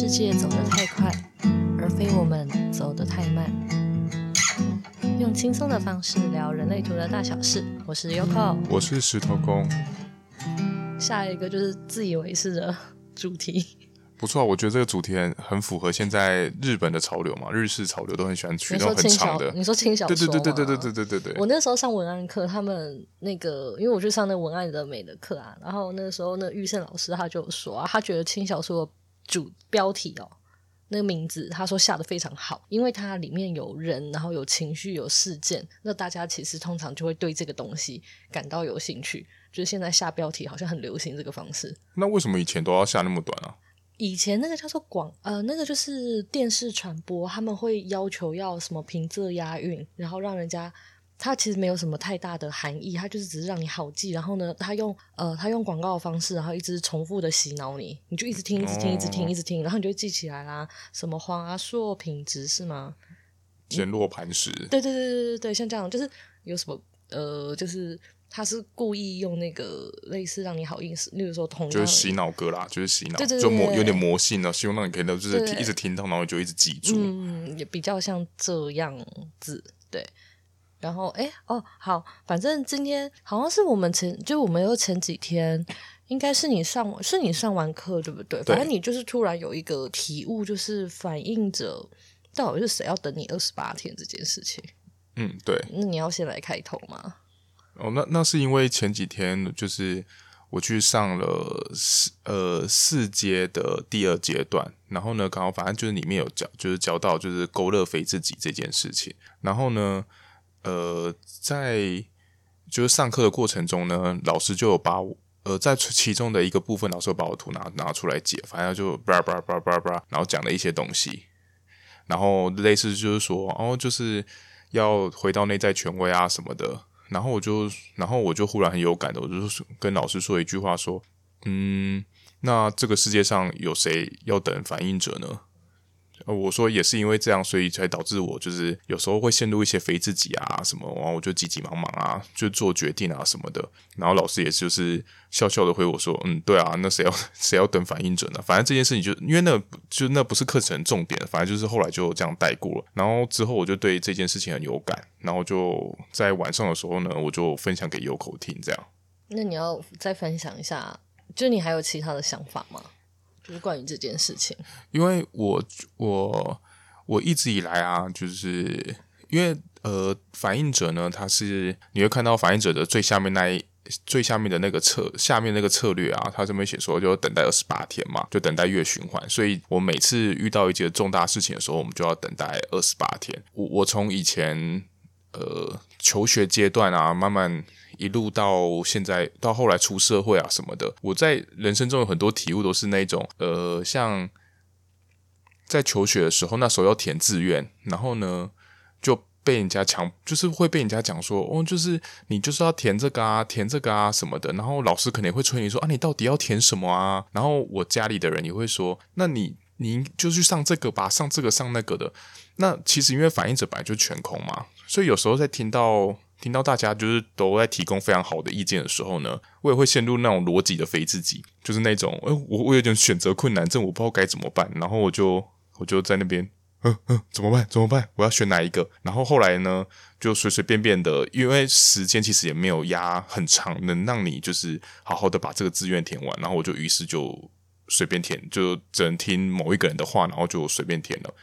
世界走得太快，而非我们走得太慢。用轻松的方式聊人类图的大小事。我是 Yoko，我是石头公。下一个就是自以为是的主题。不错，我觉得这个主题很很符合现在日本的潮流嘛，日式潮流都很喜欢取那种很长的。你说轻小说？对对对对对对对对对。我那时候上文案课，他们那个，因为我去上那文案的美的课啊，然后那个时候那玉胜老师他就说啊，他觉得轻小说的主标题哦，那个名字他说下的非常好，因为它里面有人，然后有情绪，有事件，那大家其实通常就会对这个东西感到有兴趣。就是现在下标题好像很流行这个方式。那为什么以前都要下那么短啊？以前那个叫做广呃，那个就是电视传播，他们会要求要什么平仄押韵，然后让人家，他其实没有什么太大的含义，它就是只是让你好记。然后呢，它用呃，它用广告的方式，然后一直重复的洗脑你，你就一直听，一直听，一直听，一直听，然后你就记起来啦。什么华硕品质是吗？坚若磐石。对对对对对对，像这样就是有什么呃，就是。他是故意用那个类似让你好意思，例如说同样就是洗脑歌啦，就是洗脑，对对对，就魔有点魔性的，希望让你可以就是一直听到，然后就一直记住。嗯，也比较像这样子，对。然后，哎，哦，好，反正今天好像是我们前，就我们又前几天，应该是你上，是你上完课对不对？对。反正你就是突然有一个体悟，就是反映着到底是谁要等你二十八天这件事情。嗯，对。那你要先来开头吗？哦，那那是因为前几天就是我去上了四呃四阶的第二阶段，然后呢，刚好反正就是里面有教，就是教到就是勾勒肥自己这件事情。然后呢，呃，在就是上课的过程中呢，老师就有把我呃在其中的一个部分，老师有把我图拿拿出来解，反正就叭叭叭叭叭，然后讲了一些东西，然后类似就是说，哦，就是要回到内在权威啊什么的。然后我就，然后我就忽然很有感的，我就跟老师说一句话，说，嗯，那这个世界上有谁要等反应者呢？呃我说也是因为这样，所以才导致我就是有时候会陷入一些非自己啊什么，然后我就急急忙忙啊，就做决定啊什么的。然后老师也就是笑笑的回我说，嗯，对啊，那谁要 谁要等反应准呢？反正这件事情就因为那就那不是课程重点，反正就是后来就这样带过了。然后之后我就对这件事情很有感，然后就在晚上的时候呢，我就分享给 Yoko 听，这样。那你要再分享一下，就你还有其他的想法吗？就是关于这件事情，因为我我我一直以来啊，就是因为呃，反应者呢，他是你会看到反应者的最下面那一最下面的那个策下面那个策略啊，他这边写说就等待二十八天嘛，就等待月循环。所以我每次遇到一件重大事情的时候，我们就要等待二十八天。我我从以前呃求学阶段啊，慢慢。一路到现在，到后来出社会啊什么的，我在人生中有很多体悟，都是那种呃，像在求学的时候，那时候要填志愿，然后呢就被人家强，就是会被人家讲说，哦，就是你就是要填这个啊，填这个啊什么的，然后老师可能会催你说啊，你到底要填什么啊？然后我家里的人也会说，那你你就去上这个吧，上这个上那个的。那其实因为反映者本来就全空嘛，所以有时候在听到。听到大家就是都在提供非常好的意见的时候呢，我也会陷入那种逻辑的非自己，就是那种，哎，我我有点选择困难症，我不知道该怎么办，然后我就我就在那边，嗯嗯，怎么办？怎么办？我要选哪一个？然后后来呢，就随随便便的，因为时间其实也没有压很长，能让你就是好好的把这个志愿填完，然后我就于是就随便填，就只能听某一个人的话，然后就随便填了。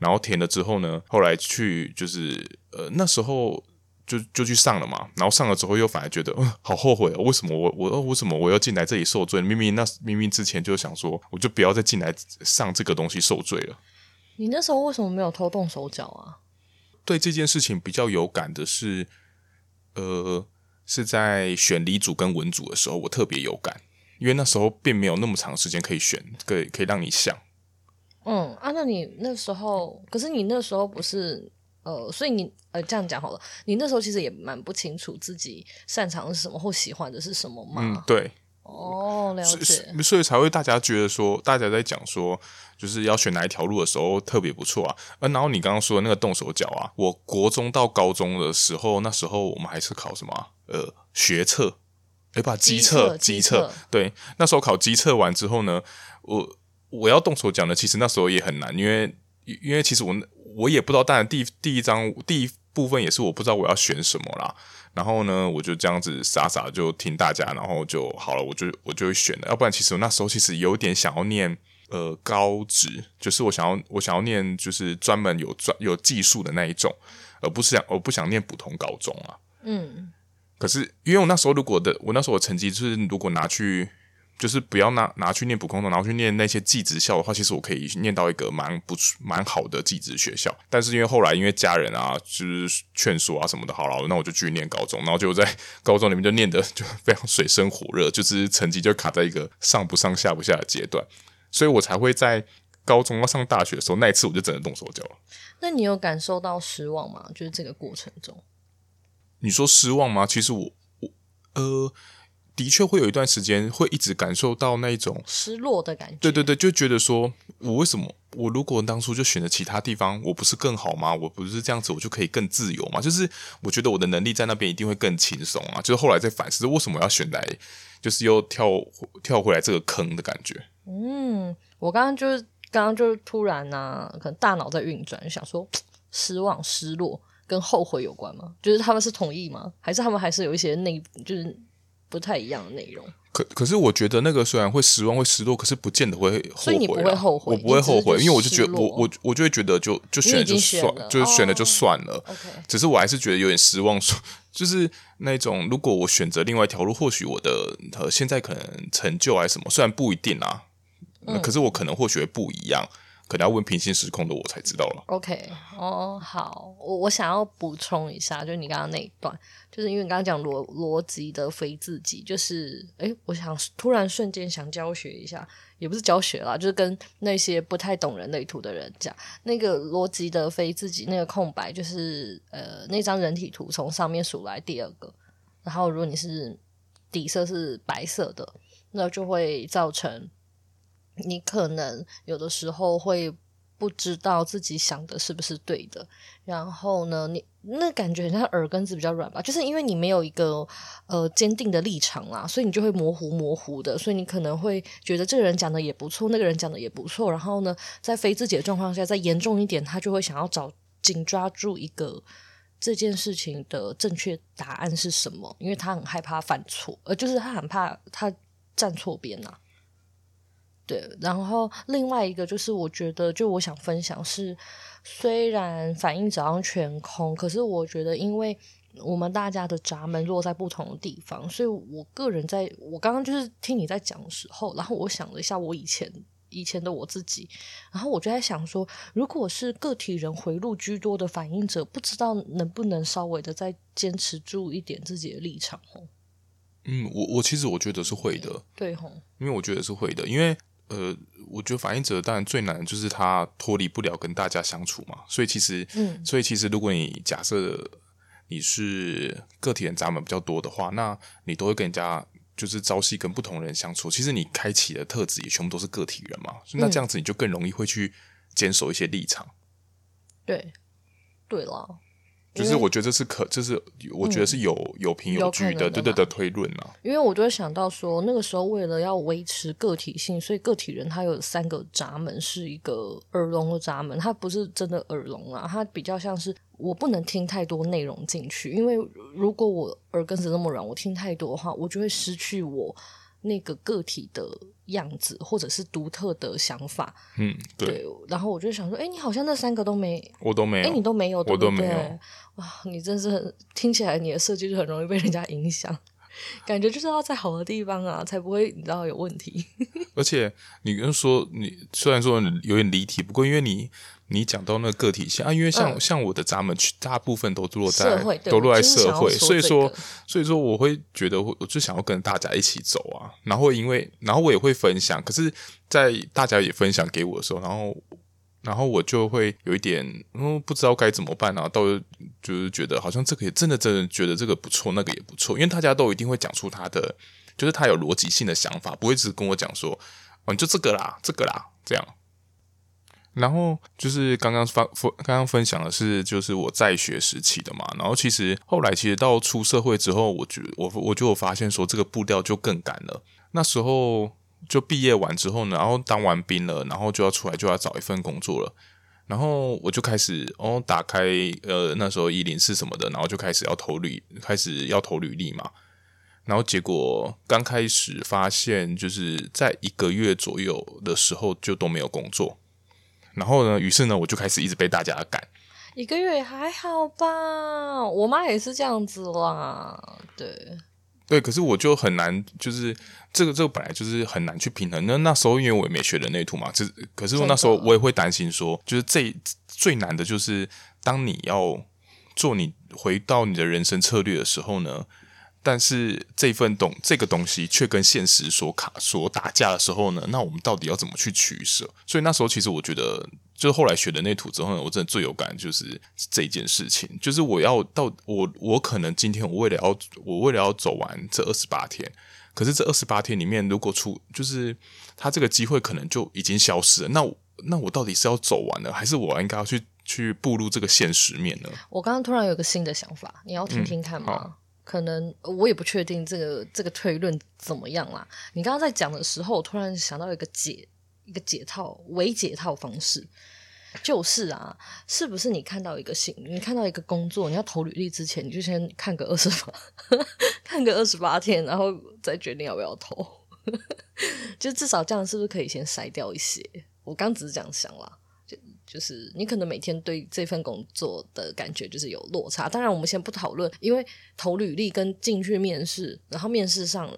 然后填了之后呢，后来去就是呃那时候。就就去上了嘛，然后上了之后又反而觉得，嗯，好后悔哦，为什么我我为什么我要进来这里受罪？明明那明明之前就想说，我就不要再进来上这个东西受罪了。你那时候为什么没有偷动手脚啊？对这件事情比较有感的是，呃，是在选理组跟文组的时候，我特别有感，因为那时候并没有那么长时间可以选，可以可以让你想。嗯啊，那你那时候，可是你那时候不是。呃，所以你呃这样讲好了，你那时候其实也蛮不清楚自己擅长是什么或喜欢的是什么嘛？嗯，对。哦，了解。所以才会大家觉得说，大家在讲说，就是要选哪一条路的时候特别不错啊。呃，然后你刚刚说的那个动手脚啊，我国中到高中的时候，那时候我们还是考什么啊？呃，学测，哎，把机测，机测，对，那时候考机测完之后呢，我。我要动手讲的，其实那时候也很难，因为因为其实我我也不知道，当然第第一章第一部分也是我不知道我要选什么啦。然后呢，我就这样子傻傻就听大家，然后就好了，我就我就会选了。要不然，其实我那时候其实有点想要念呃高职，就是我想要我想要念就是专门有专有技术的那一种，而不是想我不想念普通高中啊。嗯。可是因为我那时候如果的我那时候的成绩就是如果拿去。就是不要拿拿去念普通的，然后去念那些技职校的话，其实我可以念到一个蛮不蛮好的技职学校。但是因为后来因为家人啊，就是劝说啊什么的，好了，那我就继续念高中，然后就在高中里面就念的就非常水深火热，就是成绩就卡在一个上不上下不下的阶段，所以我才会在高中要上大学的时候，那一次我就真的动手脚了。那你有感受到失望吗？就是这个过程中，你说失望吗？其实我我呃。的确会有一段时间会一直感受到那种失落的感觉。对对对，就觉得说，我为什么我如果当初就选择其他地方，我不是更好吗？我不是这样子，我就可以更自由吗？就是我觉得我的能力在那边一定会更轻松啊。就是后来在反思，为什么要选来，就是又跳跳回来这个坑的感觉。嗯，我刚刚就是刚刚就是突然呢、啊，可能大脑在运转，想说失望、失落跟后悔有关吗？就是他们是同意吗？还是他们还是有一些内就是？不太一样的内容，可可是我觉得那个虽然会失望会失落，可是不见得会后悔。所以你不会后悔，我不会后悔，因为我就觉得我我我就会觉得就就选了就算，了就是选了就算了。哦、只是我还是觉得有点失望，说 就是那种如果我选择另外一条路，或许我的呃现在可能成就还是什么，虽然不一定啊，嗯、可是我可能或许会不一样。可能要问平行时空的我才知道了。OK，哦，好，我我想要补充一下，就你刚刚那一段，就是因为你刚刚讲逻逻辑的非自己，就是诶，我想突然瞬间想教学一下，也不是教学啦，就是跟那些不太懂人类图的人讲，那个逻辑的非自己那个空白，就是呃那张人体图从上面数来第二个，然后如果你是底色是白色的，那就会造成。你可能有的时候会不知道自己想的是不是对的，然后呢，你那感觉很像耳根子比较软吧，就是因为你没有一个呃坚定的立场啦，所以你就会模糊模糊的，所以你可能会觉得这个人讲的也不错，那个人讲的也不错，然后呢，在非自己的状况下，再严重一点，他就会想要找紧抓住一个这件事情的正确答案是什么，因为他很害怕犯错，呃，就是他很怕他站错边呐。对，然后另外一个就是，我觉得就我想分享是，虽然反应早上全空，可是我觉得，因为我们大家的闸门落在不同的地方，所以我个人在我刚刚就是听你在讲的时候，然后我想了一下我以前以前的我自己，然后我就在想说，如果是个体人回路居多的反应者，不知道能不能稍微的再坚持住一点自己的立场哦。嗯，我我其实我觉得是会的，对吼，因为我觉得是会的，因为。呃，我觉得反应者当然最难的就是他脱离不了跟大家相处嘛，所以其实，嗯，所以其实如果你假设你是个体人闸门比较多的话，那你都会跟人家就是朝夕跟不同人相处，其实你开启的特质也全部都是个体人嘛，嗯，那这样子你就更容易会去坚守一些立场。对，对了。就是我觉得这是可，就是我觉得是有、嗯、有凭有据的，对对的推论啊。因为我就会想到说，那个时候为了要维持个体性，所以个体人他有三个闸门，是一个耳聋的闸门，他不是真的耳聋啊，他比较像是我不能听太多内容进去，因为如果我耳根子那么软，我听太多的话，我就会失去我。那个个体的样子，或者是独特的想法，嗯，对。对，然后我就想说，哎，你好像那三个都没，我都没有，哎，你都没有？我都没有。哇，你真是很听起来你的设计就很容易被人家影响，感觉就是要在好的地方啊，才不会你知道有问题。而且你跟说，你虽然说有点离题，不过因为你。你讲到那个个体性啊，因为像、嗯、像我的闸门，大部分都落在都落在社会，所以说所以说我会觉得我就想要跟大家一起走啊，然后因为然后我也会分享，可是，在大家也分享给我的时候，然后然后我就会有一点嗯不知道该怎么办啊，到就是觉得好像这个也真的真的觉得这个不错，那个也不错，因为大家都一定会讲出他的，就是他有逻辑性的想法，不会只跟我讲说哦就这个啦，这个啦这样。然后就是刚刚分分刚刚分享的是，就是我在学时期的嘛。然后其实后来其实到出社会之后，我觉我我就发现说这个步调就更赶了。那时候就毕业完之后呢，然后当完兵了，然后就要出来就要找一份工作了。然后我就开始哦，打开呃那时候104什么的，然后就开始要投履，开始要投履历嘛。然后结果刚开始发现，就是在一个月左右的时候就都没有工作。然后呢，于是呢，我就开始一直被大家赶。一个月还好吧，我妈也是这样子啦。对，对，可是我就很难，就是这个这个本来就是很难去平衡。那那时候因为我也没学人类图嘛，这可是我那时候我也会担心说，就是这最难的就是当你要做你回到你的人生策略的时候呢。但是这份东这个东西却跟现实所卡所打架的时候呢，那我们到底要怎么去取舍？所以那时候其实我觉得，就是后来学的那图之后呢，我真的最有感就是这件事情，就是我要到我我可能今天我为了要我为了要走完这二十八天，可是这二十八天里面如果出就是他这个机会可能就已经消失了，那我那我到底是要走完了，还是我应该要去去步入这个现实面呢？我刚刚突然有个新的想法，你要听听看吗？嗯可能我也不确定这个这个推论怎么样啦。你刚刚在讲的时候，我突然想到一个解一个解套微解套方式，就是啊，是不是你看到一个信，你看到一个工作，你要投履历之前，你就先看个二十八，看个二十八天，然后再决定要不要投，就至少这样是不是可以先筛掉一些？我刚只是这样想啦。就是你可能每天对这份工作的感觉就是有落差。当然，我们先不讨论，因为投履历跟进去面试，然后面试上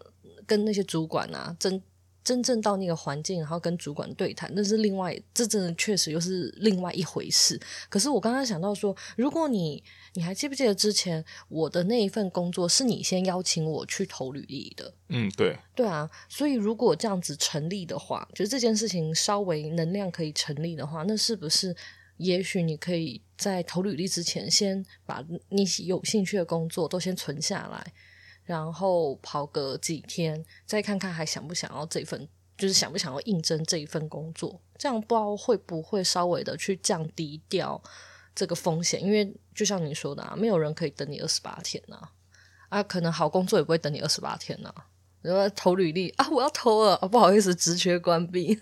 跟那些主管啊真。真正到那个环境，然后跟主管对谈，那是另外，这真的确实又是另外一回事。可是我刚刚想到说，如果你你还记不记得之前我的那一份工作是你先邀请我去投履历的？嗯，对，对啊。所以如果这样子成立的话，就是这件事情稍微能量可以成立的话，那是不是也许你可以在投履历之前，先把你有兴趣的工作都先存下来？然后跑个几天，再看看还想不想要这份，就是想不想要应征这一份工作，这样不知道会不会稍微的去降低掉这个风险，因为就像你说的啊，没有人可以等你二十八天呐，啊，可能好工作也不会等你二十八天呐，然后投履历啊，我要投了，啊，不好意思，职缺关闭。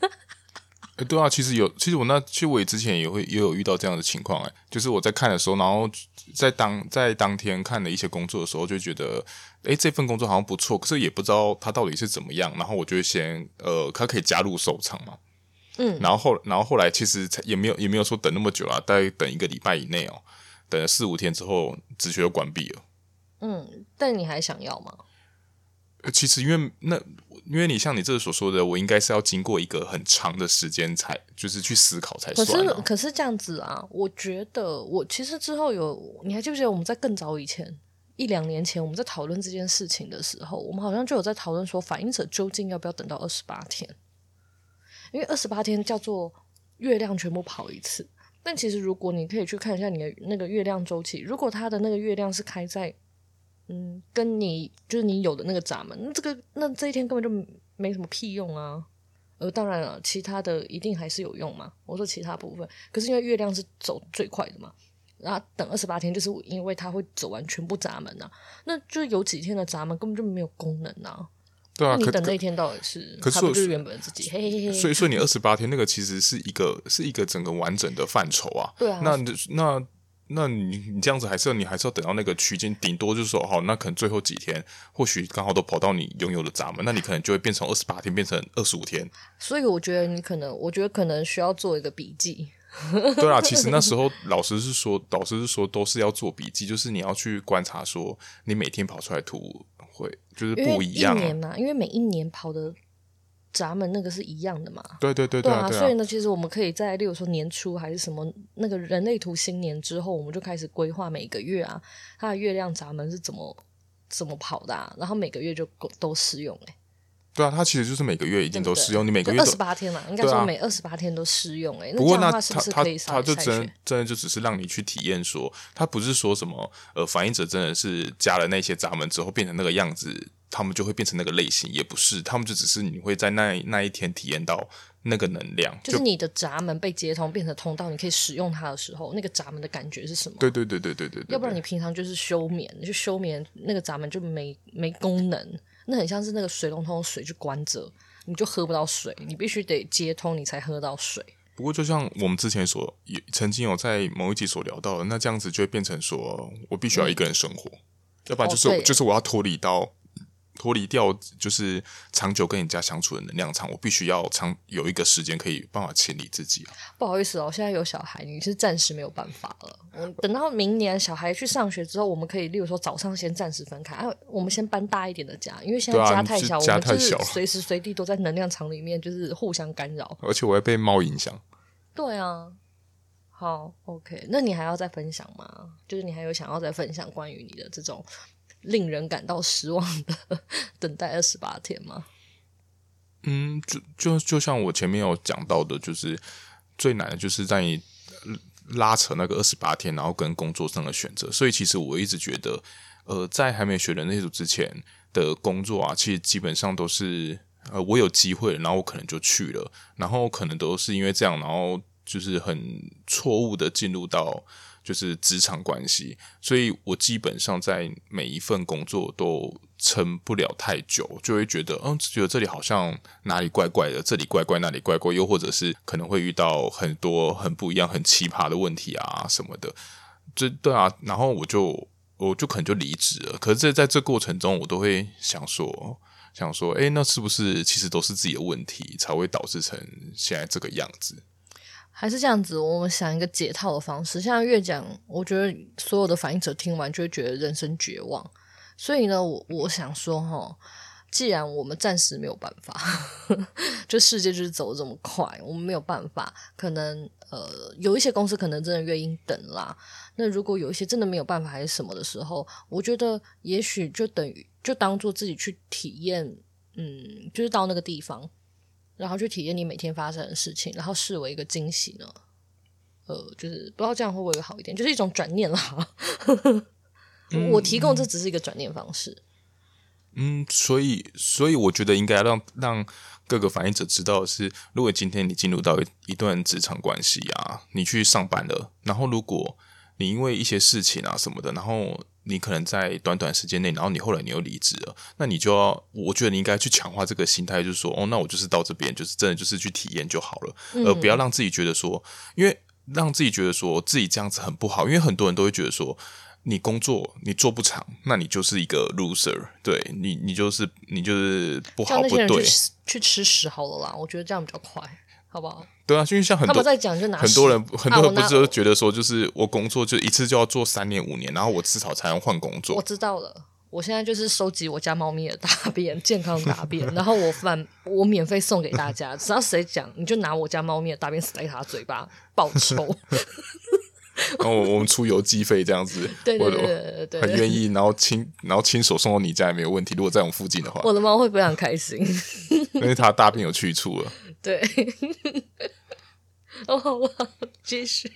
哎，对啊，其实有，其实我那其实我也之前也会也有遇到这样的情况，哎，就是我在看的时候，然后在当在当天看了一些工作的时候，就觉得，哎，这份工作好像不错，可是也不知道它到底是怎么样，然后我就先，呃，它可以加入收藏嘛，嗯，然后后然后后来其实也没有也没有说等那么久啊，大概等一个礼拜以内哦，等了四五天之后，止血就关闭了，嗯，但你还想要吗？其实，因为那，因为你像你这所说的，我应该是要经过一个很长的时间才，就是去思考才算啊。可是，可是这样子啊，我觉得我其实之后有，你还记不记得我们在更早以前一两年前我们在讨论这件事情的时候，我们好像就有在讨论说，反应者究竟要不要等到二十八天？因为二十八天叫做月亮全部跑一次。但其实，如果你可以去看一下你的那个月亮周期，如果它的那个月亮是开在。嗯，跟你就是你有的那个闸门，那这个那这一天根本就没什么屁用啊。呃，当然了，其他的一定还是有用嘛。我说其他部分，可是因为月亮是走最快的嘛，然后等二十八天，就是因为它会走完全部闸门啊。那就有几天的闸门根本就没有功能啊。对啊，你等那一天到底是？可是不是原本自己？嘿嘿嘿。所以说你二十八天那个其实是一个是一个整个完整的范畴啊。对啊。那那。那你你这样子还是要你还是要等到那个区间，顶多就是说好，那可能最后几天或许刚好都跑到你拥有的闸门，那你可能就会变成二十八天变成二十五天。所以我觉得你可能，我觉得可能需要做一个笔记。对啊，其实那时候老师是说，老师是说都是要做笔记，就是你要去观察说你每天跑出来图会就是不一样。一年嘛，因为每一年跑的。闸门那个是一样的嘛？对对对对啊！所以呢，其实我们可以在，例如说年初还是什么那个人类图新年之后，我们就开始规划每个月啊，它的月亮闸门是怎么怎么跑的，啊，然后每个月就都适用哎。对啊，它其实就是每个月一定都适用，对对，你每个月二十八天嘛，应该说每二十八天都适用哎。不过那它它它就真真的就只是让你去体验说，它不是说什么呃，反映者真的是加了那些闸门之后变成那个样子。他们就会变成那个类型，也不是，他们就只是你会在那那一天体验到那个能量，就是你的闸门被接通变成通道，你可以使用它的时候，那个闸门的感觉是什么？对对对对对对，对。要不然你平常就是休眠，就休眠，那个闸门就没没功能，那很像是那个水龙头水就关着，你就喝不到水，你必须得接通，你才喝到水。不过，就像我们之前所也曾经有在某一集所聊到的，那这样子就会变成说我必须要一个人生活，嗯、要不然就是、哦、就是我要脱离到。脱离掉就是长久跟人家相处的能量场，我必须要长有一个时间可以办法清理自己。不好意思哦，现在有小孩，你是暂时没有办法了。我等到明年小孩去上学之后，我们可以，例如说早上先暂时分开，啊，我们先搬大一点的家，因为现在家太小，家太小，我们就是随时随地都在能量场里面，就是互相干扰。而且我会被猫影响。对啊，好，OK，那你还要再分享吗？就是你还有想要再分享关于你的这种？令人感到失望的等待二十八天吗？嗯，就就就像我前面有讲到的，就是最难的就是在你拉扯那个二十八天，然后跟工作上的选择。所以其实我一直觉得，呃，在还没学人类组之前的工作啊，其实基本上都是呃，我有机会，然后我可能就去了，然后可能都是因为这样，然后就是很错误的进入到。就是职场关系，所以我基本上在每一份工作都撑不了太久，就会觉得，嗯，觉得这里好像哪里怪怪的，这里怪怪，那里怪怪，又或者是可能会遇到很多很不一样、很奇葩的问题啊什么的，这对啊，然后我就我就可能就离职了。可是，在在这过程中，我都会想说，想说，哎，那是不是其实都是自己的问题，才会导致成现在这个样子？还是这样子，我们想一个解套的方式。像越讲，我觉得所有的反应者听完就会觉得人生绝望。所以呢，我我想说哈，既然我们暂时没有办法，这世界就是走这么快，我们没有办法。可能呃，有一些公司可能真的愿意等啦。那如果有一些真的没有办法还是什么的时候，我觉得也许就等于就当做自己去体验，嗯，就是到那个地方。然后去体验你每天发生的事情，然后视为一个惊喜呢？呃，就是不知道这样会不会好一点，就是一种转念啦。我提供这只是一个转念方式。嗯，所以，所以我觉得应该让让各个反应者知道的是，如果今天你进入到一一段职场关系啊，你去上班了，然后如果你因为一些事情啊什么的，然后。你可能在短短时间内，然后你后来你又离职了，那你就要，我觉得你应该去强化这个心态，就是说，哦，那我就是到这边，就是真的就是去体验就好了，嗯、而不要让自己觉得说，因为让自己觉得说自己这样子很不好，因为很多人都会觉得说，你工作你做不长，那你就是一个 loser，对你，你就是你就是不好不对，去吃屎好了啦，我觉得这样比较快。好不好？对啊，因为像很多在讲，就拿很多人，很多人不是都觉得说，就是我工作就一次就要做三年五年，然后我至少才能换工作。我知道了，我现在就是收集我家猫咪的大便，健康大便，然后我反我免费送给大家，只要谁讲，你就拿我家猫咪的大便塞他嘴巴，报仇。然后我们出邮寄费这样子，对对对对对，很愿意，然后亲然后亲手送到你家也没有问题。如果在我们附近的话，我的猫会非常开心，因为它大便有去处了。对，哦，好吧，继续。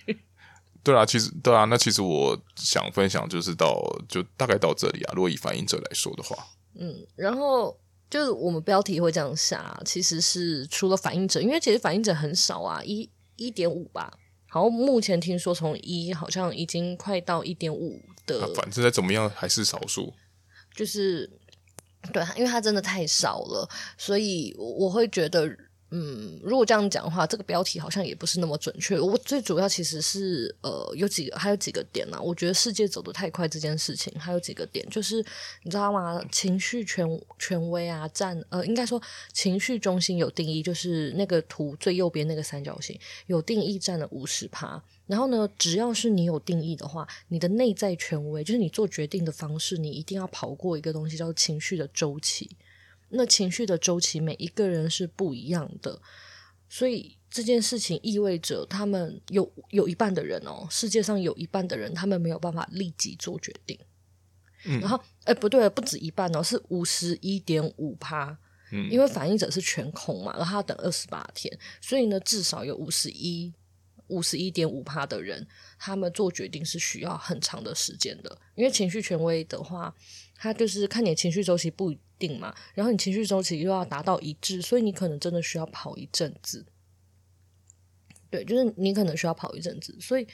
对啊，其实对啊，那其实我想分享就是到就大概到这里啊。如果以反应者来说的话，嗯，然后就是我们标题会这样下，其实是除了反应者，因为其实反应者很少啊，一一点五吧。好，目前听说从一好像已经快到一点五的，啊，反正再怎么样还是少数，就是对，因为它真的太少了，所以我会觉得。嗯，如果这样讲的话，这个标题好像也不是那么准确。我最主要其实是呃，有几个，还有几个点呢、我觉得世界走得太快这件事情，还有几个点，就是你知道吗？情绪权权威啊，占呃，应该说情绪中心有定义，就是那个图最右边那个三角形有定义占了五十趴。然后呢，只要是你有定义的话，你的内在权威，就是你做决定的方式，你一定要跑过一个东西，叫做情绪的周期。那情绪的周期，每一个人是不一样的，所以这件事情意味着他们有有一半的人哦，世界上有一半的人，他们没有办法立即做决定。嗯，然后，哎，不对，不止一半哦，是五十一点五趴。嗯，因为反应者是全空嘛，然后他要等二十八天，所以呢，至少有五十一五十一点五趴的人，他们做决定是需要很长的时间的。因为情绪权威的话，他就是看你情绪周期不一。定嘛，然后你情绪周期又要达到一致，所以你可能真的需要跑一阵子。对，就是你可能需要跑一阵子，所以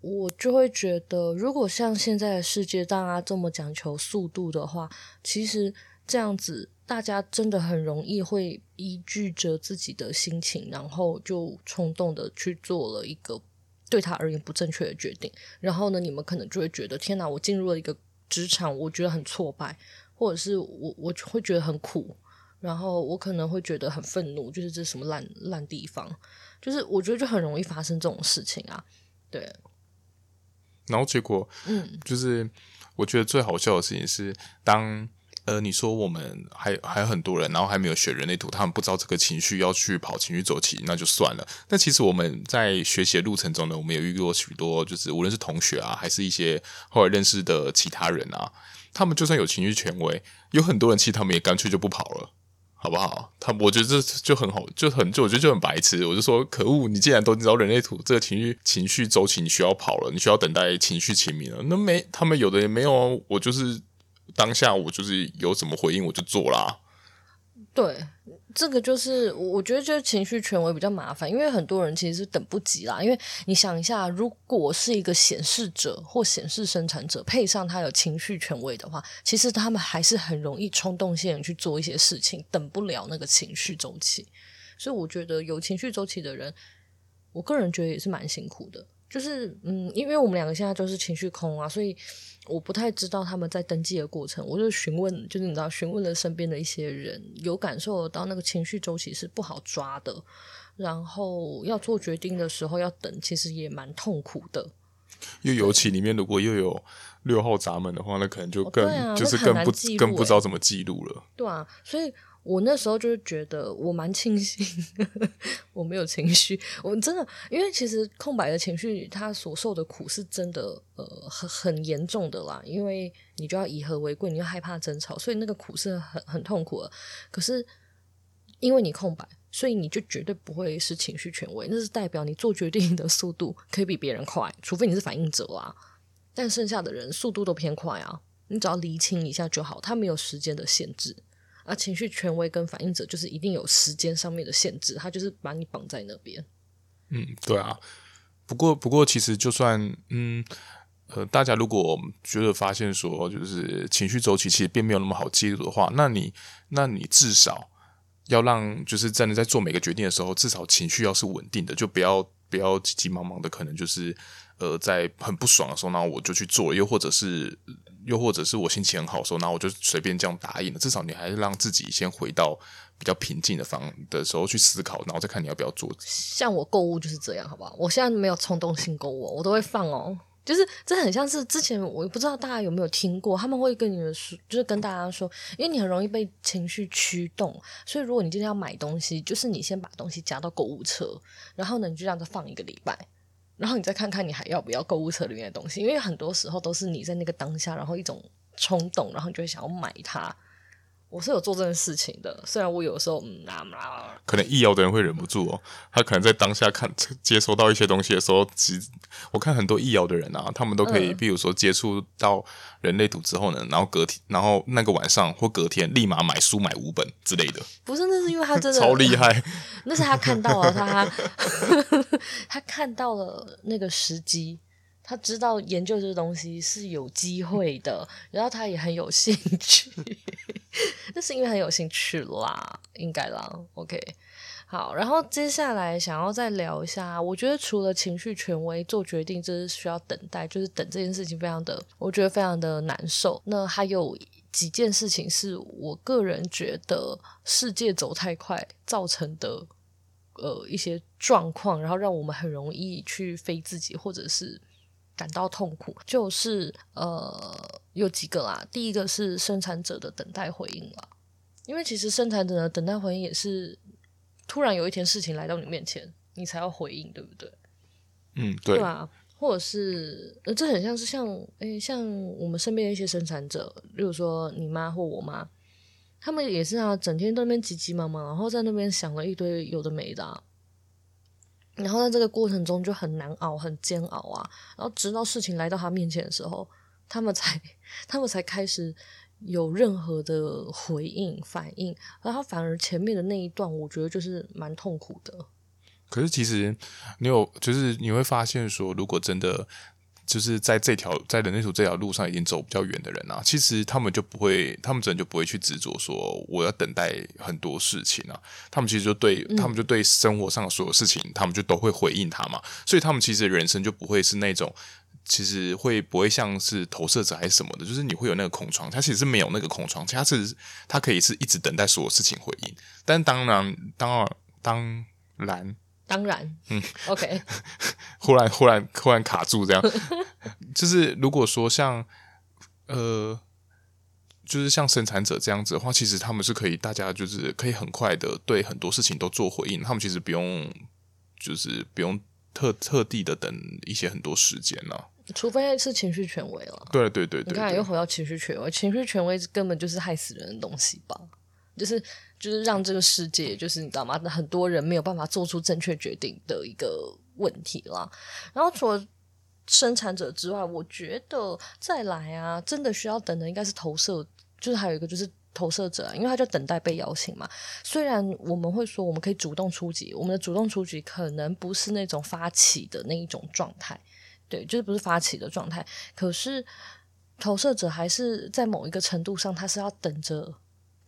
我就会觉得，如果像现在的世界大家这么讲求速度的话，其实这样子。大家真的很容易会依据着自己的心情，然后就冲动的去做了一个对他而言不正确的决定。然后呢，你们可能就会觉得天哪，我进入了一个职场，我觉得很挫败，或者是我我会觉得很苦，然后我可能会觉得很愤怒，就是这是什么烂烂地方，就是我觉得就很容易发生这种事情啊。对，然后结果，嗯，就是我觉得最好笑的事情是当。呃，你说我们还还有很多人，然后还没有学人类图，他们不知道这个情绪要去跑情绪周期，那就算了。但其实我们在学习的路程中呢，我们也遇过许多，就是无论是同学啊，还是一些后来认识的其他人啊，他们就算有情绪权威，有很多人其实他们也干脆就不跑了，好不好？他我觉得这就很好，就很就我觉得就很白痴。我就说，可恶！你既然都知道人类图这个情绪情绪周期，你需要跑了，你需要等待情绪清明了，那没他们有的也没有啊，我就是。当下我就是有什么回应我就做啦。对，这个就是我觉得就是情绪权威比较麻烦，因为很多人其实是等不及啦。因为你想一下，如果是一个显示者或显示生产者，配上他有情绪权威的话，其实他们还是很容易冲动性去做一些事情，等不了那个情绪周期。所以我觉得有情绪周期的人，我个人觉得也是蛮辛苦的。就是嗯，因为我们两个现在就是情绪空啊，所以我不太知道他们在登记的过程。我就询问，就是你知道，询问了身边的一些人，有感受到那个情绪周期是不好抓的，然后要做决定的时候要等，其实也蛮痛苦的。又尤其里面如果又有六号闸门的话，那可能就更、哦啊、就是更不更不知道怎么记录了。对啊，所以。我那时候就是觉得我蛮庆幸 我没有情绪，我真的，因为其实空白的情绪，他所受的苦是真的，呃，很很严重的啦。因为你就要以和为贵，你又害怕争吵，所以那个苦是很很痛苦的。可是因为你空白，所以你就绝对不会是情绪权威，那是代表你做决定的速度可以比别人快，除非你是反应者啊。但剩下的人速度都偏快啊，你只要厘清一下就好，他没有时间的限制。而情绪权威跟反应者就是一定有时间上面的限制，他就是把你绑在那边。嗯，对啊。不过，不过，其实就算嗯呃，大家如果觉得发现说，就是情绪周期其实并没有那么好记录的话，那你那你至少要让就是真的在做每个决定的时候，至少情绪要是稳定的，就不要不要急急忙忙的，可能就是呃在很不爽的时候，那我就去做，又或者是。又或者是我心情很好的时候，那我就随便这样答应了。至少你还是让自己先回到比较平静的方的时候去思考，然后再看你要不要做。像我购物就是这样，好不好？我现在没有冲动性购物，我都会放哦。就是这很像是之前我不知道大家有没有听过，他们会跟你们说，就是跟大家说，因为你很容易被情绪驱动，所以如果你今天要买东西，就是你先把东西加到购物车，然后呢，你就这样子放一个礼拜。然后你再看看你还要不要购物车里面的东西，因为很多时候都是你在那个当下，然后一种冲动，然后你就会想要买它。我是有做这件事情的，虽然我有时候嗯啊啊，可能易遥的人会忍不住哦，他可能在当下看接收到一些东西的时候，其实我看很多易遥的人啊，他们都可以，比如说接触到人类图之后呢，然后隔天，然后那个晚上或隔天立马买书买五本之类的。不是，那是因为他真的 超厉害，那是他看到了他他看到了那个时机。他知道研究这个东西是有机会的，然后他也很有兴趣，那是因为很有兴趣啦，应该啦。OK，好，然后接下来想要再聊一下，我觉得除了情绪权威做决定，这是需要等待，就是等这件事情非常的，我觉得非常的难受。那还有几件事情是我个人觉得世界走太快造成的，呃，一些状况，然后让我们很容易去非自己，或者是。感到痛苦，就是呃有几个啦。第一个是生产者的等待回应啦，因为其实生产者的等待回应也是突然有一天事情来到你面前，你才要回应，对不对？嗯，对。对啊，或者是呃，这很像是像诶、欸，像我们身边的一些生产者，例如说你妈或我妈，他们也是啊，整天在那边急急忙忙，然后在那边想了一堆有的没的啊。然后在这个过程中就很难熬，很煎熬啊。然后直到事情来到他面前的时候，他们才他们才开始有任何的回应反应。而他反而前面的那一段，我觉得就是蛮痛苦的。可是其实你有，就是你会发现说，如果真的就是在这条在人类图这条路上已经走比较远的人啊，其实他们就不会，他们真的就不会去执着说我要等待很多事情啊。他们其实就对、嗯、他们就对生活上的所有事情，他们就都会回应他嘛。所以他们其实人生就不会是那种，其实会不会像是投射者还是什么的，就是你会有那个空窗，他其实是没有那个空窗，他是他可以是一直等待所有事情回应。但当然，当然，当然。当然，嗯，OK，忽然忽然忽然卡住，这样。就是如果说像呃，就是像生产者这样子的话，其实他们是可以，大家就是可以很快的对很多事情都做回应，他们其实不用就是不用特特地的等一些很多时间了，除非是情绪权威了。对对对对，你看又回到情绪权威，情绪权威根本就是害死人的东西吧。就是就是让这个世界，就是你知道吗？很多人没有办法做出正确决定的一个问题啦。然后除了生产者之外，我觉得再来啊，真的需要等的应该是投射，就是还有一个就是投射者，因为他就等待被邀请嘛。虽然我们会说我们可以主动出击，我们的主动出击可能不是那种发起的那一种状态，对，就是不是发起的状态。可是投射者还是在某一个程度上，他是要等着。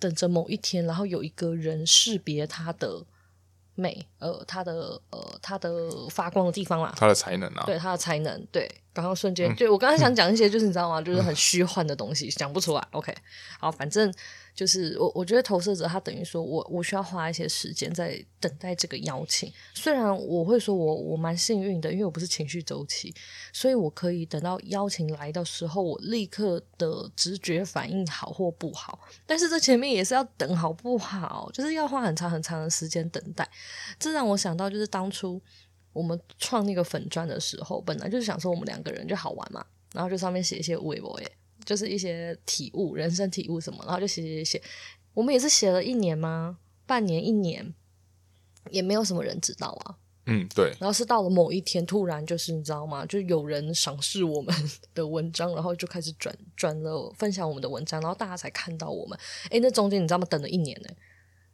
等着某一天，然后有一个人识别他的美，呃，他的呃，他的发光的地方啦，他的才能啊，对，他的才能，对，刚刚瞬间，对、嗯、我刚刚想讲一些，就是你知道吗？就是很 虚幻的东西，讲、嗯、不出来。OK，好，反正。就是我，我觉得投射者他等于说我，我需要花一些时间在等待这个邀请。虽然我会说我我蛮幸运的，因为我不是情绪周期，所以我可以等到邀请来的时候，我立刻的直觉反应好或不好。但是这前面也是要等好不好，就是要花很长很长的时间等待。这让我想到，就是当初我们创那个粉专的时候，本来就是想说我们两个人就好玩嘛，然后就上面写一些微博耶。就是一些体悟、人生体悟什么，然后就写写写。我们也是写了一年吗？半年、一年，也没有什么人知道啊。嗯，对。然后是到了某一天，突然就是你知道吗？就有人赏识我们 的文章，然后就开始转转了分享我们的文章，然后大家才看到我们。诶，那中间你知道吗？等了一年呢、欸。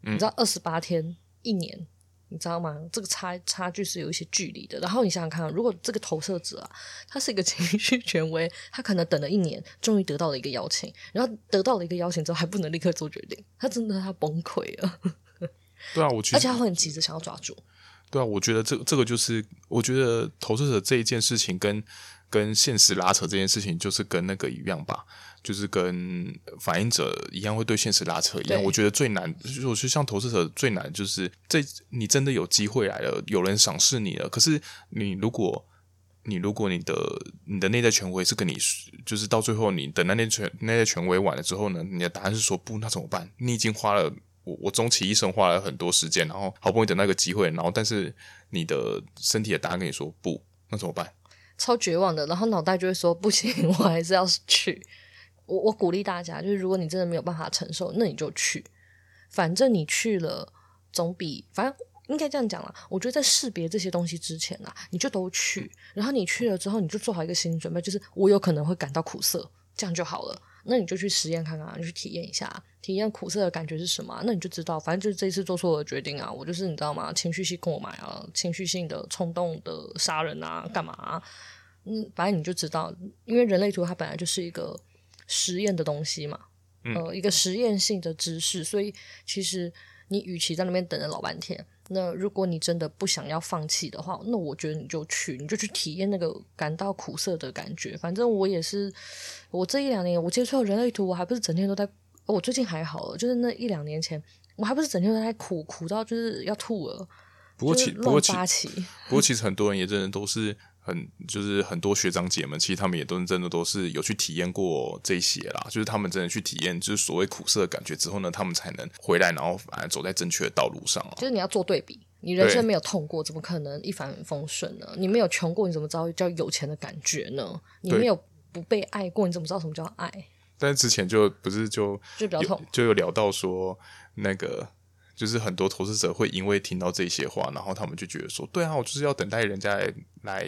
嗯、你知道二十八天一年。你知道吗？这个差差距是有一些距离的。然后你想想看，如果这个投射者啊，他是一个 情绪权威，他可能等了一年，终于得到了一个邀请，然后得到了一个邀请之后，还不能立刻做决定，他真的他崩溃了。对啊，我觉得，而且他会很急着想要抓住。对啊，我觉得这这个就是，我觉得投射者这一件事情跟跟现实拉扯这件事情，就是跟那个一样吧。就是跟反应者一样，会对现实拉扯一样。我觉得最难，就是我觉得像投资者最难，就是这你真的有机会来了，有人赏识你了。可是你如果你如果你的你的内在权威是跟你，就是到最后你等那内权内在权威完了之后呢，你的答案是说不，那怎么办？你已经花了我我终其一生花了很多时间，然后好不容易等那个机会，然后但是你的身体的答案跟你说不，那怎么办？超绝望的，然后脑袋就会说不行，我还是要去。我我鼓励大家，就是如果你真的没有办法承受，那你就去，反正你去了总比反正应该这样讲啦。我觉得在识别这些东西之前啊，你就都去，然后你去了之后，你就做好一个心理准备，就是我有可能会感到苦涩，这样就好了。那你就去实验看看，你去体验一下，体验苦涩的感觉是什么？那你就知道，反正就是这一次做错了决定啊，我就是你知道吗？情绪性购买啊，情绪性的冲动的杀人啊，干嘛？嗯，反正你就知道，因为人类图它本来就是一个。实验的东西嘛，呃，一个实验性的知识，所以其实你与其在那边等了老半天，那如果你真的不想要放弃的话，那我觉得你就去，你就去体验那个感到苦涩的感觉。反正我也是，我这一两年我接触人类图，我还不是整天都在，我最近还好了，就是那一两年前，我还不是整天都在苦苦到就是要吐了。不过其不过其不过其实很多人也真的都是。很就是很多学长姐们，其实他们也都真的都是有去体验过这些啦。就是他们真的去体验，就是所谓苦涩的感觉之后呢，他们才能回来，然后反而走在正确的道路上。就是你要做对比，你人生没有痛过，怎么可能一帆风顺呢？你没有穷过，你怎么知道叫有钱的感觉呢？你没有不被爱过，你怎么知道什么叫爱？但是之前就不是就就比较痛，就有聊到说那个。就是很多投资者会因为听到这些话，然后他们就觉得说：“对啊，我就是要等待人家来来，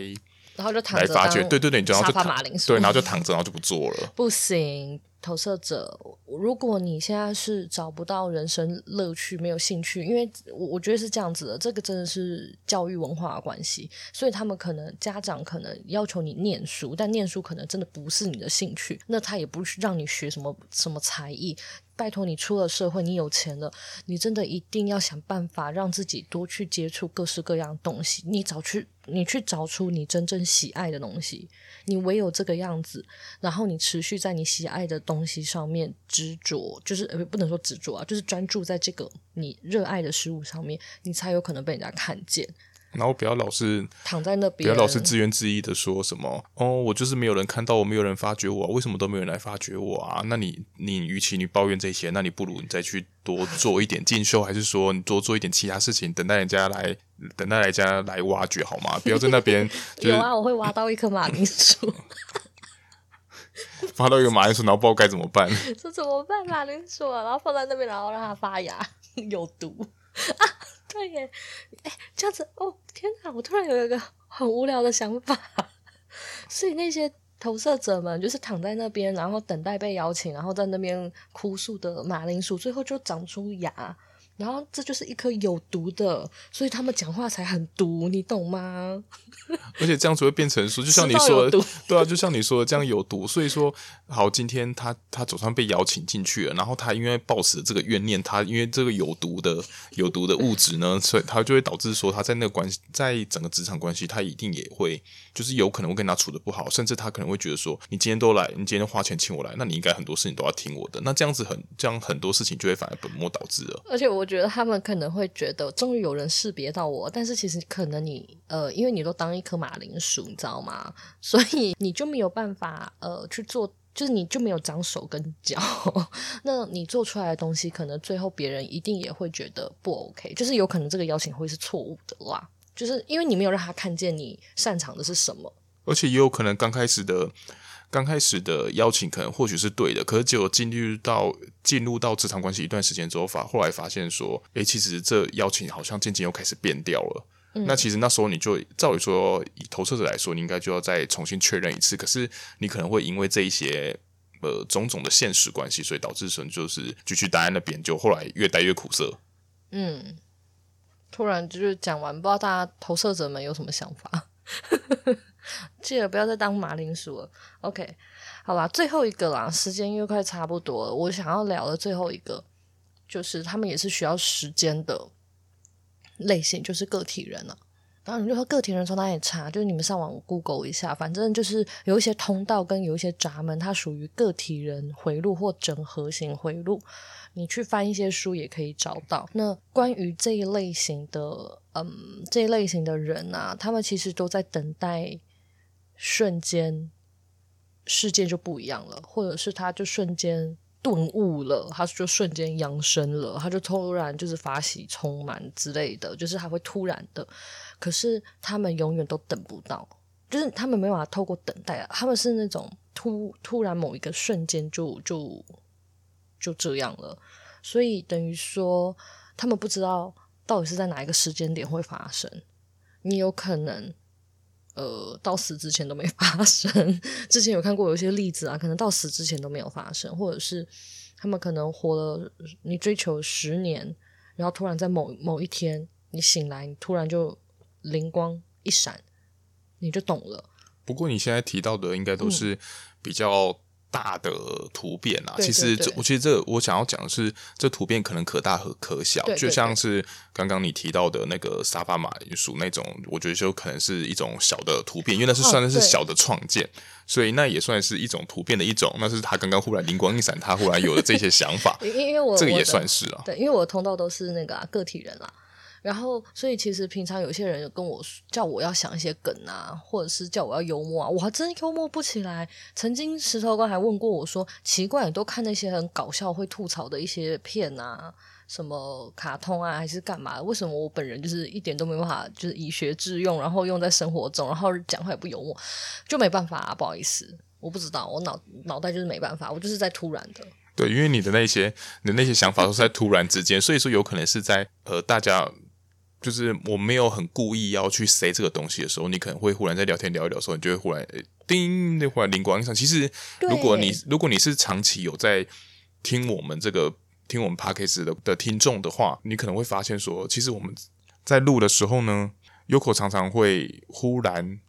然后就躺来发掘，对对对，你就要就躺，马铃薯对，然后就躺着，然后就不做了。”不行，投射者，如果你现在是找不到人生乐趣，没有兴趣，因为我我觉得是这样子的，这个真的是教育文化的关系，所以他们可能家长可能要求你念书，但念书可能真的不是你的兴趣，那他也不是让你学什么什么才艺。拜托你出了社会，你有钱了，你真的一定要想办法让自己多去接触各式各样东西。你找去，你去找出你真正喜爱的东西。你唯有这个样子，然后你持续在你喜爱的东西上面执着，就是呃不能说执着啊，就是专注在这个你热爱的事物上面，你才有可能被人家看见。然后不要老是躺在那边，不要老是自怨自艾的说什么哦，我就是没有人看到我，没有人发掘我，为什么都没有人来发掘我啊？那你你与其你抱怨这些，那你不如你再去多做一点进修，还是说你多做一点其他事情，等待人家来，等待人家来挖掘好吗？不要在那边、就是、有啊，我会挖到一颗马铃薯，挖到一个马铃薯，然后不知道该怎么办，这怎么办？马铃薯、啊，然后放在那边，然后让它发芽，有毒啊。对耶，哎，这样子哦，天哪！我突然有一个很无聊的想法，所以那些投射者们就是躺在那边，然后等待被邀请，然后在那边哭诉的马铃薯，最后就长出芽。然后这就是一颗有毒的，所以他们讲话才很毒，你懂吗？而且这样子会变成说，就像你说的，对啊，就像你说的这样有毒。所以说，好，今天他他总算被邀请进去了，然后他因为抱持这个怨念，他因为这个有毒的有毒的物质呢，所以他就会导致说他在那个关系，在整个职场关系，他一定也会就是有可能会跟他处的不好，甚至他可能会觉得说，你今天都来，你今天花钱请我来，那你应该很多事情都要听我的。那这样子很这样很多事情就会反而本末倒置了。而且我。觉得他们可能会觉得，终于有人识别到我，但是其实可能你呃，因为你都当一颗马铃薯，你知道吗？所以你就没有办法呃去做，就是你就没有长手跟脚。那你做出来的东西，可能最后别人一定也会觉得不 OK，就是有可能这个邀请会是错误的啦，就是因为你没有让他看见你擅长的是什么，而且也有可能刚开始的。刚开始的邀请可能或许是对的，可是结果进入到进入到职场关系一段时间之后，发后来发现说，诶，其实这邀请好像渐渐又开始变掉了。嗯。那其实那时候你就照理说，以投射者来说，你应该就要再重新确认一次。可是你可能会因为这一些呃种种的现实关系，所以导致成就是继续待在那边，就后来越待越苦涩。嗯，突然就是讲完，不知道大家投射者们有什么想法？记得不要再当马铃薯了。OK，好啦，最后一个啦，时间又快差不多了。我想要聊的最后一个，就是他们也是需要时间的类型，就是个体人了。然后你就说个体人从哪里查？就是你们上网 Google 一下，反正就是有一些通道跟有一些闸门，它属于个体人回路或整合型回路。你去翻一些书也可以找到。那关于这一类型的，嗯，这一类型的人啊，他们其实都在等待。瞬间，世界就不一样了，或者是他就瞬间顿悟了，他就瞬间扬升了，他就突然就是法喜充满之类的，就是他会突然的。可是他们永远都等不到，就是他们没办法透过等待啊，他们是那种突突然某一个瞬间就就就这样了，所以等于说他们不知道到底是在哪一个时间点会发生，你有可能。呃，到死之前都没发生。之前有看过有一些例子啊，可能到死之前都没有发生，或者是他们可能活了，你追求十年，然后突然在某某一天你醒来，你突然就灵光一闪，你就懂了。不过你现在提到的应该都是比较。嗯大的突变啊，其实这我其实这我想要讲的是，这突变可能可大和可小，就像是刚刚你提到的那个沙发马铃薯那种，我觉得就可能是一种小的突变，因为那是算的是小的创建，哦，所以那也算是一种突变的一种。那是他刚刚忽然灵光一闪，他忽然有了这些想法，因为我这个也算是啊，对，因为我的通道都是那个、啊、个体人啦。然后，所以其实平常有些人跟我叫我要想一些梗啊，或者是叫我要幽默啊，我还真幽默不起来。曾经石头哥还问过我说：“奇怪，你都看那些很搞笑、会吐槽的一些片啊，什么卡通啊，还是干嘛？为什么我本人就是一点都没办法，就是以学致用，然后用在生活中，然后讲话也不幽默，就没办法啊，不好意思，我不知道，我脑脑袋就是没办法，我就是在突然的。对，因为你的那些你的那些想法都是在突然之间，所以说有可能是在呃大家。就是我没有很故意要去塞这个东西的时候，你可能会忽然在聊天聊一聊的时候，你就会忽然叮，那忽然灵光一闪。其实，如果你如果你是长期有在听我们这个听我们 Podcast 的的听众的话，你可能会发现说，其实我们在录的时候呢，Yoko 常常会忽然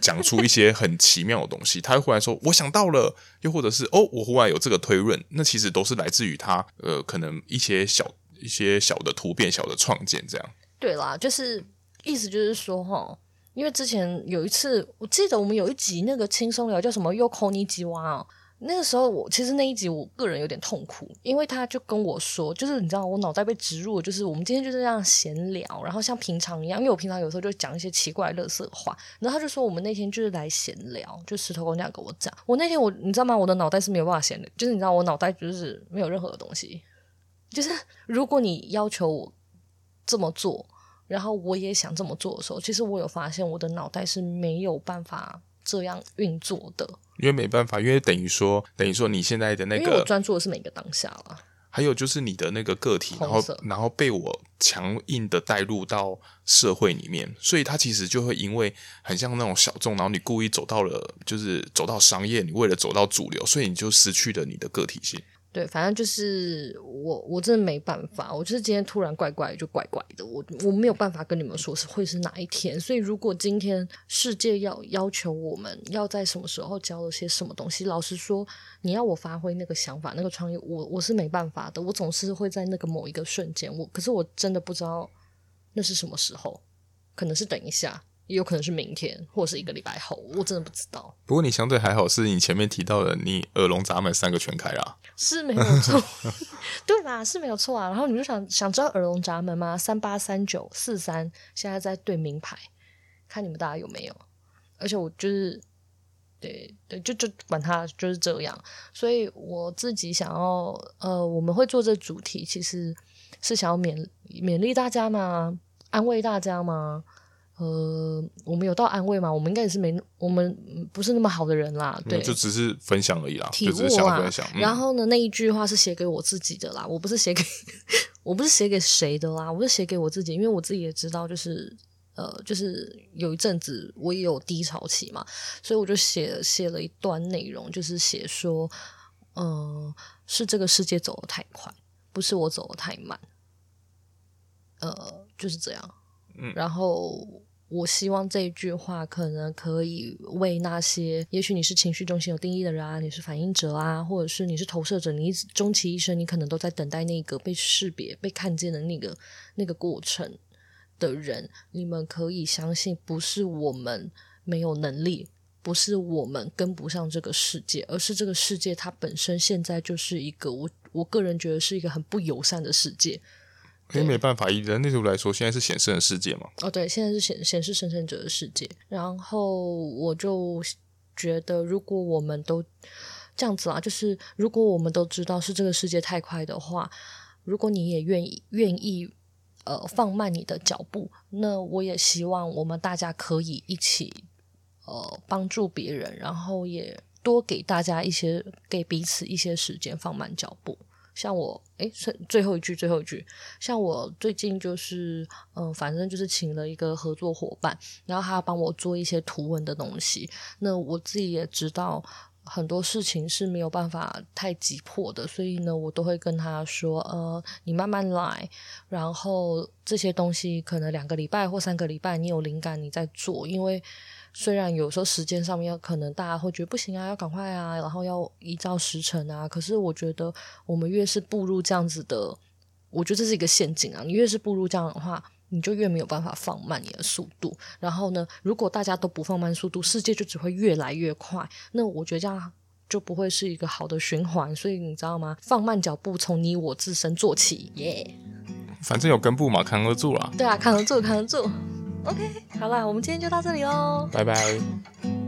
讲出一些很奇妙的东西。他会忽然说：“我想到了。”又或者是“哦，我忽然有这个推论。”那其实都是来自于他呃，可能一些小一些小的突变、小的创建这样。对啦，就是意思就是说哈，因为之前有一次，我记得我们有一集那个轻松聊叫什么 Yoko Nijiwa 啊。那个时候我其实那一集我个人有点痛苦，因为他就跟我说，就是你知道我脑袋被植入，就是我们今天就是这样闲聊，然后像平常一样，因为我平常有时候就讲一些奇怪的乐色话，然后他就说我们那天就是来闲聊，就石头公这样跟我讲，我那天我你知道吗？我的脑袋是没有办法闲聊，就是你知道我脑袋就是没有任何的东西，就是如果你要求我这么做，然后我也想这么做的时候，其实我有发现我的脑袋是没有办法这样运作的。因为没办法，因为等于说，等于说你现在的那个，因为我专注的是每个当下了。还有就是你的那个个体，然后然后被我强硬的带入到社会里面，所以他其实就会因为很像那种小众，然后你故意走到了，就是走到商业，你为了走到主流，所以你就失去了你的个体性。对，反正就是我，我真的没办法。我就是今天突然怪怪，就怪怪的。我我没有办法跟你们说是会是哪一天。所以如果今天世界要要求我们要在什么时候教了些什么东西，老实说，你要我发挥那个想法、那个创意，我我是没办法的。我总是会在那个某一个瞬间，我可是我真的不知道那是什么时候，可能是等一下。也有可能是明天，或者是一个礼拜后，我真的不知道。不过你相对还好，是你前面提到的，你耳聋闸门三个全开啦，是没有错，对啦？是没有错啊。然后你就想想知道耳聋闸门吗？三八三九四三，现在在对名牌，看你们大家有没有？而且我就是，对对，就就管他就是这样。所以我自己想要，呃，我们会做这主题，其实是想要勉勉励大家吗？安慰大家吗？呃，我们有到安慰吗？我们应该也是没，我们不是那么好的人啦。对，就只是分享而已啦，体悟啊，就只是想分享。嗯、然后呢，那一句话是写给我自己的啦，我不是写给，我不是写给谁的啦，我是写给我自己，因为我自己也知道，就是呃，就是有一阵子我也有低潮期嘛，所以我就写写了一段内容，就是写说，嗯、呃，是这个世界走得太快，不是我走得太慢，呃，就是这样。嗯，然后。我希望这一句话可能可以为那些，也许你是情绪中心有定义的人啊，你是反应者啊，或者是你是投射者，你终其一生，你可能都在等待那个被识别、被看见的那个那个过程的人，你们可以相信，不是我们没有能力，不是我们跟不上这个世界，而是这个世界它本身现在就是一个我我个人觉得是一个很不友善的世界。因为没办法，以人类图来说，现在是显示的世界嘛。哦，对，现在是显显示生成者的世界。然后我就觉得，如果我们都这样子啊，就是如果我们都知道是这个世界太快的话，如果你也愿意愿意呃放慢你的脚步，那我也希望我们大家可以一起呃帮助别人，然后也多给大家一些给彼此一些时间放慢脚步。像我，诶，最最后一句，最后一句，像我最近就是，嗯、反正就是请了一个合作伙伴，然后他帮我做一些图文的东西。那我自己也知道很多事情是没有办法太急迫的，所以呢，我都会跟他说，呃，你慢慢来，然后这些东西可能两个礼拜或三个礼拜，你有灵感你再做，因为。虽然有时候时间上面要可能大家会觉得不行啊，要赶快啊，然后要依照时辰啊。可是我觉得我们越是步入这样子的，我觉得这是一个陷阱啊。你越是步入这样的话，你就越没有办法放慢你的速度。然后呢，如果大家都不放慢速度，世界就只会越来越快。那我觉得这样就不会是一个好的循环。所以你知道吗？放慢脚步，从你我自身做起，耶、yeah！反正有根部嘛，扛得住啦。对啊，扛得住，扛得住。OK，好了，我们今天就到这里喽，拜拜。